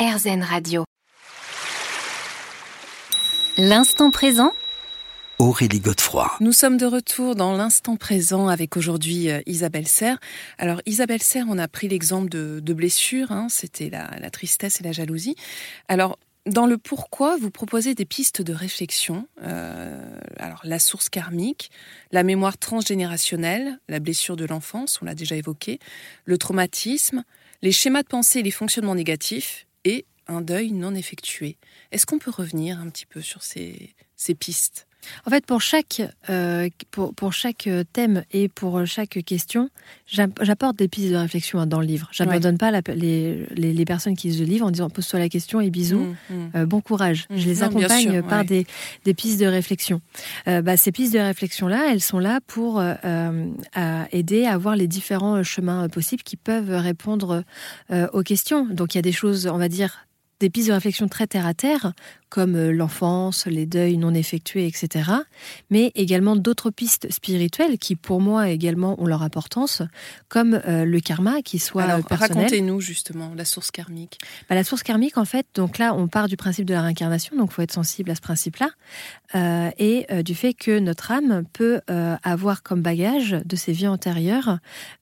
RZN Radio. L'instant présent Aurélie Godefroy. Nous sommes de retour dans l'instant présent avec aujourd'hui euh, Isabelle Serre. Alors Isabelle Serre, on a pris l'exemple de, de blessures, hein, c'était la, la, tristesse et la jalousie. Alors dans le pourquoi, vous proposez des pistes de réflexion. Euh, alors la source karmique, la mémoire transgénérationnelle, la blessure de l'enfance, on l'a déjà évoqué, le traumatisme, les schémas de pensée et les fonctionnements négatifs et un deuil non effectué. Est-ce qu'on peut revenir un petit peu sur ces, pistes? En fait, pour chaque, euh, pour, pour, chaque thème et pour chaque question, j'apporte des pistes de réflexion hein, dans le livre. Je n'abandonne pas la, les, les, les, personnes qui lisent le livre en disant pose-toi la question et bisous, mmh, mmh. Euh, bon courage. Mmh. Je les non, accompagne sûr, par ouais. des, des, pistes de réflexion. Euh, bah, ces pistes de réflexion-là, elles sont là pour euh, à aider à voir les différents chemins possibles qui peuvent répondre euh, aux questions. Donc il y a des choses, on va dire, des pistes de réflexion très terre à terre, comme euh, l'enfance, les deuils non effectués, etc. Mais également d'autres pistes spirituelles qui, pour moi, également ont leur importance, comme euh, le karma, qui soit Alors, personnel. Racontez-nous justement la source karmique. Bah, la source karmique, en fait, donc là, on part du principe de la réincarnation, donc il faut être sensible à ce principe-là, euh, et euh, du fait que notre âme peut euh, avoir comme bagage de ses vies antérieures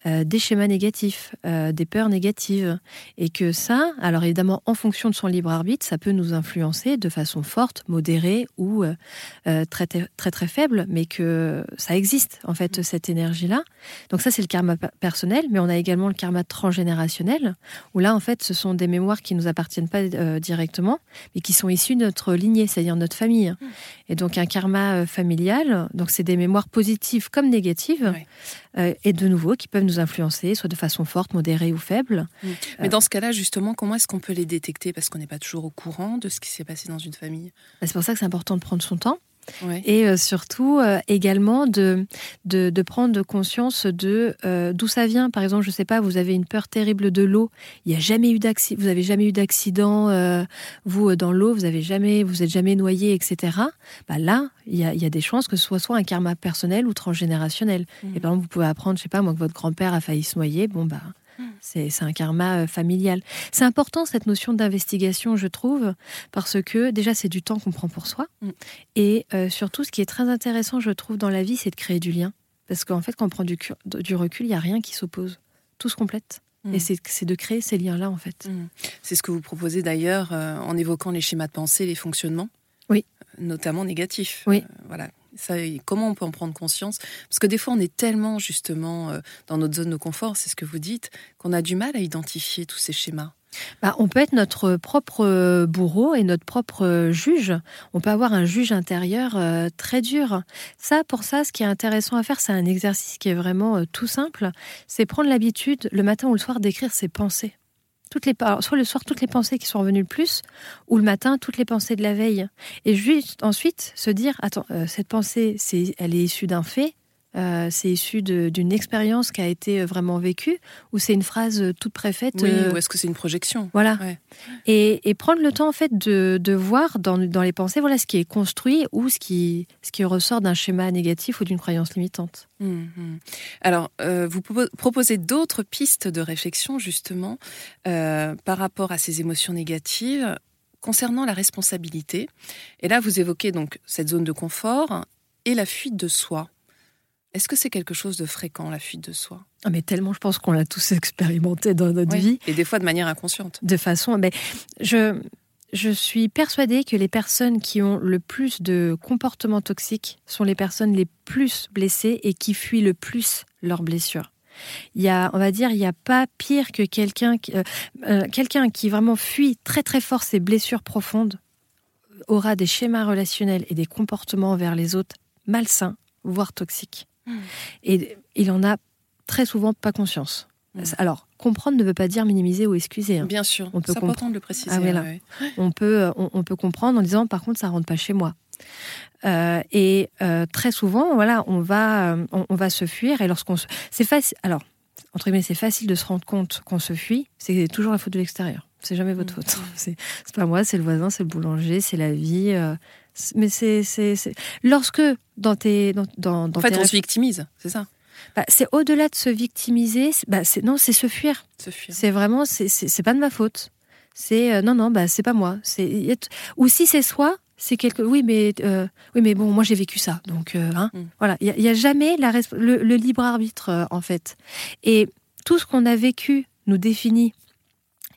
euh, des schémas négatifs, des peurs négatives, et que ça, alors évidemment, en fonction de son libre arbitre, ça peut nous influencer de façon forte, modérée ou euh, très, très très faible, mais que ça existe en fait cette énergie-là. Donc ça c'est le karma personnel, mais on a également le karma transgénérationnel, où là en fait ce sont des mémoires qui nous appartiennent pas euh, directement, mais qui sont issues de notre lignée, c'est-à-dire notre famille. Et donc un karma euh, familial, donc c'est des mémoires positives comme négatives, Oui. Euh, et de nouveau qui peuvent nous influencer, soit de façon forte, modérée ou faible. Mais dans ce cas-là, justement, comment est-ce qu'on peut les détecter? Parce qu'on n'est pas toujours au courant de ce qui s'est passé dans une famille. Bah, C'est pour ça que c'est important de prendre son temps. Ouais. Et euh, surtout euh, également de, de, de prendre conscience de euh, d'où ça vient. Par exemple, je sais pas, vous avez une peur terrible de l'eau. Il a jamais eu d'accident. Vous avez jamais eu d'accident. vous dans l'eau, vous avez jamais, vous êtes jamais noyé, etc. Bah là, il y a, il y a des chances que ce soit soit un karma personnel ou transgénérationnel. Mhm. Et par exemple, vous pouvez apprendre, je sais pas, moi que votre grand-père a failli se noyer. Bon bah. C'est un karma euh, familial. C'est important cette notion d'investigation, je trouve, parce que déjà c'est du temps qu'on prend pour soi. Mm. Et euh, surtout, ce qui est très intéressant, je trouve, dans la vie, c'est de créer du lien. Parce qu'en fait, quand on prend du, cu- du recul, il n'y a rien qui s'oppose. Tout se complète. Mm. Et c'est de créer ces liens-là, en fait. Mm. C'est ce que vous proposez d'ailleurs euh, en évoquant les schémas de pensée, les fonctionnements. Oui. Notamment négatifs. Oui. Euh, voilà. Comment on peut en prendre conscience? Parce que des fois, on est tellement justement euh, dans notre zone de confort, c'est ce que vous dites, qu'on a du mal à identifier tous ces schémas. Bah, on peut être notre propre euh, bourreau et notre propre euh, juge. On peut avoir un juge intérieur très dur. Ça, pour ça, ce qui est intéressant à faire, c'est un exercice qui est vraiment tout simple. C'est prendre l'habitude, le matin ou le soir, d'écrire ses pensées. Toutes les, soit le soir, toutes les pensées qui sont revenues le plus, ou le matin, toutes les pensées de la veille. Et juste ensuite, se dire, attends, euh, cette pensée, c'est, elle est issue d'un fait, euh, c'est issu d'une expérience qui a été euh, vraiment vécue, ou c'est une phrase euh, toute préfaite Oui, euh, ou est-ce que c'est une projection? voilà. Ouais. Et, et prendre le temps en fait de, de voir dans, dans les pensées voilà ce qui est construit ou ce qui, ce qui ressort d'un schéma négatif ou d'une croyance limitante. Mhm. Alors, euh, vous propo- proposez d'autres pistes de réflexion justement par rapport à ces émotions négatives concernant la responsabilité. Et là, vous évoquez donc cette zone de confort et la fuite de soi. Est-ce que c'est quelque chose de fréquent, la fuite de soi? Ah, mais tellement, je pense qu'on l'a tous expérimenté dans notre Oui. vie Et des fois de manière inconsciente. de façon. Mais je, je suis persuadée que les personnes qui ont le plus de comportements toxiques sont les personnes les plus blessées et qui fuient le plus leurs blessures. Il y a, on va dire, il n'y a pas pire que quelqu'un qui, euh, euh, quelqu'un qui vraiment fuit très très fort ses blessures profondes aura des schémas relationnels et des comportements envers les autres malsains, voire toxiques. Et il en a très souvent pas conscience. Mm. Alors, comprendre ne veut pas dire minimiser ou excuser. hein. Bien sûr, On peut c'est important de le préciser. Ah, voilà. ouais. On peut, on, on peut comprendre en disant, par contre, ça rentre pas chez moi. Euh, et euh, très souvent, voilà, on va, euh, on, on va se fuir. Et lorsqu'on se, c'est facile. Alors, entre guillemets, c'est facile de se rendre compte qu'on se fuit. C'est toujours la faute de l'extérieur. C'est jamais votre Mm. faute. C'est c'est pas moi, c'est le voisin, c'est le boulanger, c'est la vie. euh, mais c'est, c'est, c'est- lorsque dans tes, dans, dans, dans En fait, tes on se victimise, c'est ça bah, c'est au-delà de se victimiser. c'est- Bah, c'est non, c'est se fuir. Se fuir. C'est vraiment, c'est- c'est pas de ma faute. C'est euh, non, non, bah c'est pas moi. C'est ou si c'est soi, c'est quelque. Oui, mais euh, oui, mais bon, moi j'ai vécu ça, donc euh, hein, Mm. voilà. Il y, a jamais la le, le libre arbitre en fait. Et tout ce qu'on a vécu nous définit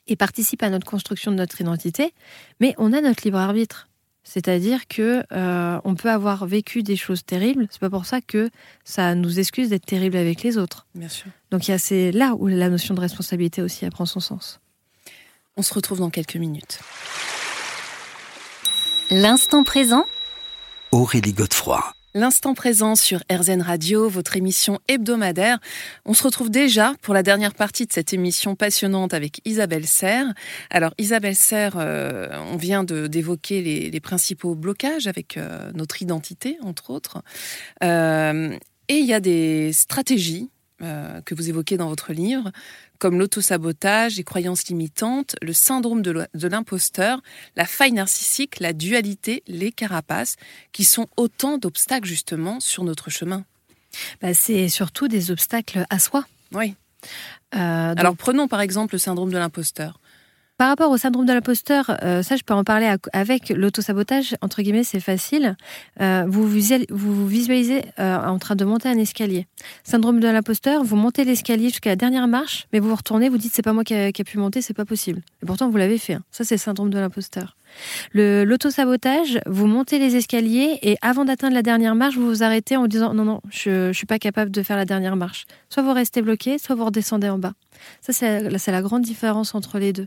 et participe à notre construction de notre identité, mais on a notre libre arbitre. C'est-à-dire que euh, on peut avoir vécu des choses terribles. C'est pas pour ça que ça nous excuse d'être terrible avec les autres. Bien sûr. Donc il y a c'est là où la notion de responsabilité aussi apprend son sens. On se retrouve dans quelques minutes. L'instant présent Aurélie Godefroy. L'instant présent sur RZN Radio, votre émission hebdomadaire. On se retrouve déjà pour la dernière partie de cette émission passionnante avec Isabelle Serre. Alors Isabelle Serre, euh, on vient d'évoquer les, les principaux blocages avec euh, notre identité, entre autres. Euh, et il y a des stratégies euh, que vous évoquez dans votre livre, comme l'autosabotage, les croyances limitantes, le syndrome de l'imposteur, la faille narcissique, la dualité, les carapaces, qui sont autant d'obstacles justement sur notre chemin. Bah, c'est surtout des obstacles à soi. Oui. Euh, donc, Alors prenons par exemple le syndrome de l'imposteur. Par rapport au syndrome de l'imposteur, euh, ça je peux en parler à- avec l'autosabotage, entre guillemets, c'est facile. Euh, vous, visual- vous vous visualisez euh, en train de monter un escalier. Syndrome de l'imposteur, vous montez l'escalier jusqu'à la dernière marche, mais vous vous retournez, vous dites c'est pas moi qui a, pu monter, c'est pas possible. Et pourtant vous l'avez fait. hein. Ça c'est le syndrome de l'imposteur. Le- L'autosabotage, vous montez les escaliers et avant d'atteindre la dernière marche, vous vous arrêtez en vous disant non, non, je, je suis pas capable de faire la dernière marche. Soit vous restez bloqué, soit vous redescendez en bas. Ça c'est la grande différence entre les deux.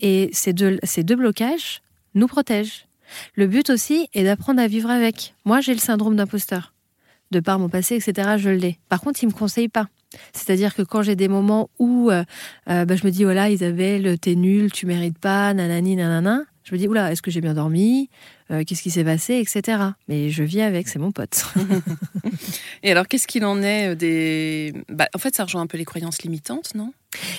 Et ces deux, ces deux blocages nous protègent. Le but aussi est d'apprendre à vivre avec. Moi, j'ai le syndrome d'imposteur. De par mon passé, etc., je l'ai. Par contre, il ne me conseille pas. C'est-à-dire que quand j'ai des moments où euh, euh, bah, je me dis, voilà, Isabelle, t'es nulle, tu mérites pas, nanani, nanana, je me dis, oula, est-ce que j'ai bien dormi Euh, Qu'est-ce qui s'est passé etc. Mais je vis avec, c'est mon pote. Et alors qu'est-ce qu'il en est des... Bah, en fait ça rejoint un peu les croyances limitantes, non?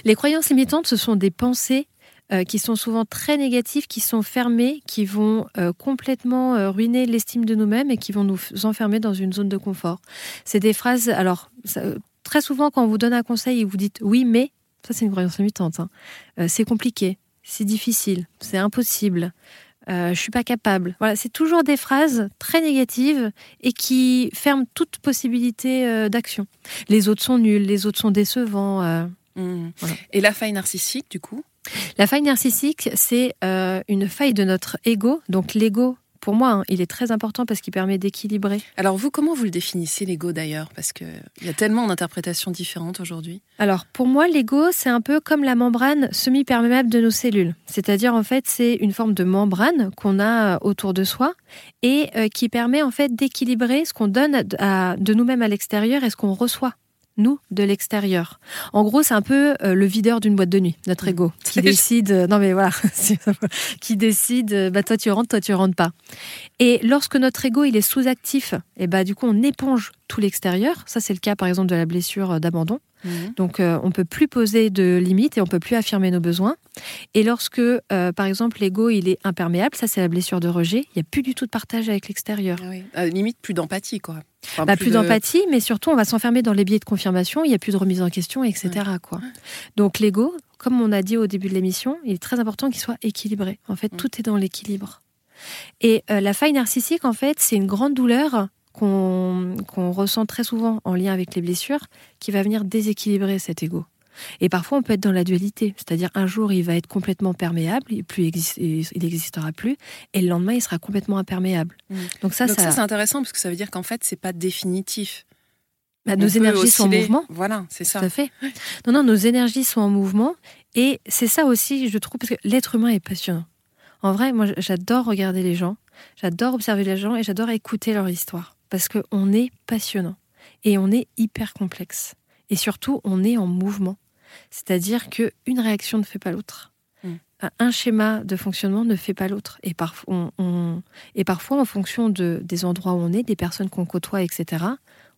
Les croyances limitantes, ce sont des pensées euh, qui sont souvent très négatives, qui sont fermées, qui vont euh, complètement euh, ruiner l'estime de nous-mêmes et qui vont nous enfermer dans une zone de confort. C'est des phrases, alors ça- très souvent quand on vous donne un conseil et vous dites oui mais, ça c'est une croyance limitante, hein. C'est compliqué, c'est difficile, c'est impossible. Je suis pas capable. Voilà, c'est toujours des phrases très négatives et qui ferment toute possibilité d'action. Les autres sont nuls, les autres sont décevants. Voilà. Et la faille narcissique du coup? La faille narcissique, c'est euh, une faille de notre ego. Donc l'ego, pour moi, hein, il est très important parce qu'il permet d'équilibrer. Alors vous, comment vous le définissez l'ego d'ailleurs? Parce qu'il y a tellement d'interprétations différentes aujourd'hui. Alors pour moi, l'ego, c'est un peu comme la membrane semi-perméable de nos cellules. C'est-à-dire, en fait, c'est une forme de membrane qu'on a euh, autour de soi et euh, qui permet en fait d'équilibrer ce qu'on donne à- de nous-mêmes à l'extérieur et ce qu'on reçoit. Nous, de l'extérieur. En gros, c'est un peu euh, le videur d'une boîte de nuit, notre Mmh. ego, qui décide. euh, non, mais voilà, qui décide. euh, Bah, toi, tu rentres, toi, tu rentres pas. Et lorsque notre ego il est sous-actif, et bah du coup, on éponge tout l'extérieur. Ça, c'est le cas, par exemple, de la blessure d'abandon. Mhm. Donc, euh, on peut plus poser de limites et on peut plus affirmer nos besoins. Et lorsque, euh, par exemple, l'ego il est imperméable, ça c'est la blessure de rejet. Il y a plus du tout de partage avec l'extérieur. Ah oui. La limite plus d'empathie quoi. Enfin, Bah, plus de- d'empathie, mais surtout on va s'enfermer dans les biais de confirmation. Il y a plus de remise en question, etc. Quoi. Donc l'ego, comme on a dit au début de l'émission, il est très important qu'il soit équilibré. En fait, Mm. tout est dans l'équilibre. Et euh, la faille narcissique, en fait, c'est une grande douleur qu'on ressent très souvent en lien avec les blessures, qui va venir déséquilibrer cet ego. Et parfois, on peut être dans la dualité, c'est-à-dire un jour, il va être complètement perméable, il plus existe- il n'existera plus, et le lendemain, il sera complètement imperméable. Mm. Donc ça, Donc ça, ça, c'est intéressant parce que ça veut dire qu'en fait c'est pas définitif. bah, nos énergies sont en mouvement. Voilà, c'est ça. Tout à fait. Non, non, nos énergies sont en mouvement. Et c'est ça aussi, je trouve, parce que l'être humain est passionnant. En vrai, moi, j'adore regarder les gens, j'adore observer les gens et j'adore écouter leur histoire. Parce qu'on est passionnant. Et on est hyper complexe. Et surtout, on est en mouvement. C'est-à-dire qu'une réaction ne fait pas l'autre. Mm. Un- Un schéma de fonctionnement ne fait pas l'autre. Et, parfois, on, on- et parfois, en fonction de, des endroits où on est, des personnes qu'on côtoie, etc.,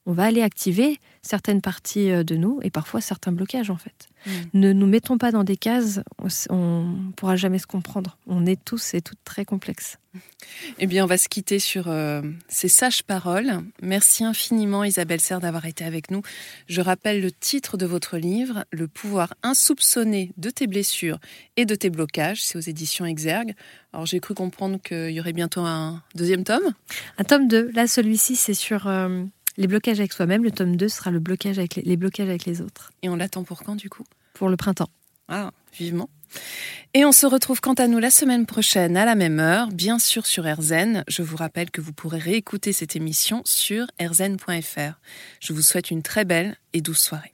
on va aller activer certaines parties euh, de nous et parfois certains blocages en fait. Mm. Ne nous mettons pas dans des cases, on ne pourra jamais se comprendre. On est tous et toutes très complexes. Eh bien, on va se quitter sur euh, ces sages paroles. Merci infiniment Isabelle Serre d'avoir été avec nous. Je rappelle le titre de votre livre, Le pouvoir insoupçonné de tes blessures et de tes blocages. C'est aux éditions Exergue. Alors j'ai cru comprendre qu'il y aurait bientôt un deuxième tome? Un tome 2. Là, celui-ci, c'est sur... Euh, les blocages avec soi-même. Le tome 2 sera le blocage avec les, blocages avec les autres. Et on l'attend pour quand du coup? Pour le printemps. Ah, vivement. Et on se retrouve quant à nous la semaine prochaine à la même heure, bien sûr sur RZN. Je vous rappelle que vous pourrez réécouter cette émission sur rzn.fr. Je vous souhaite une très belle et douce soirée.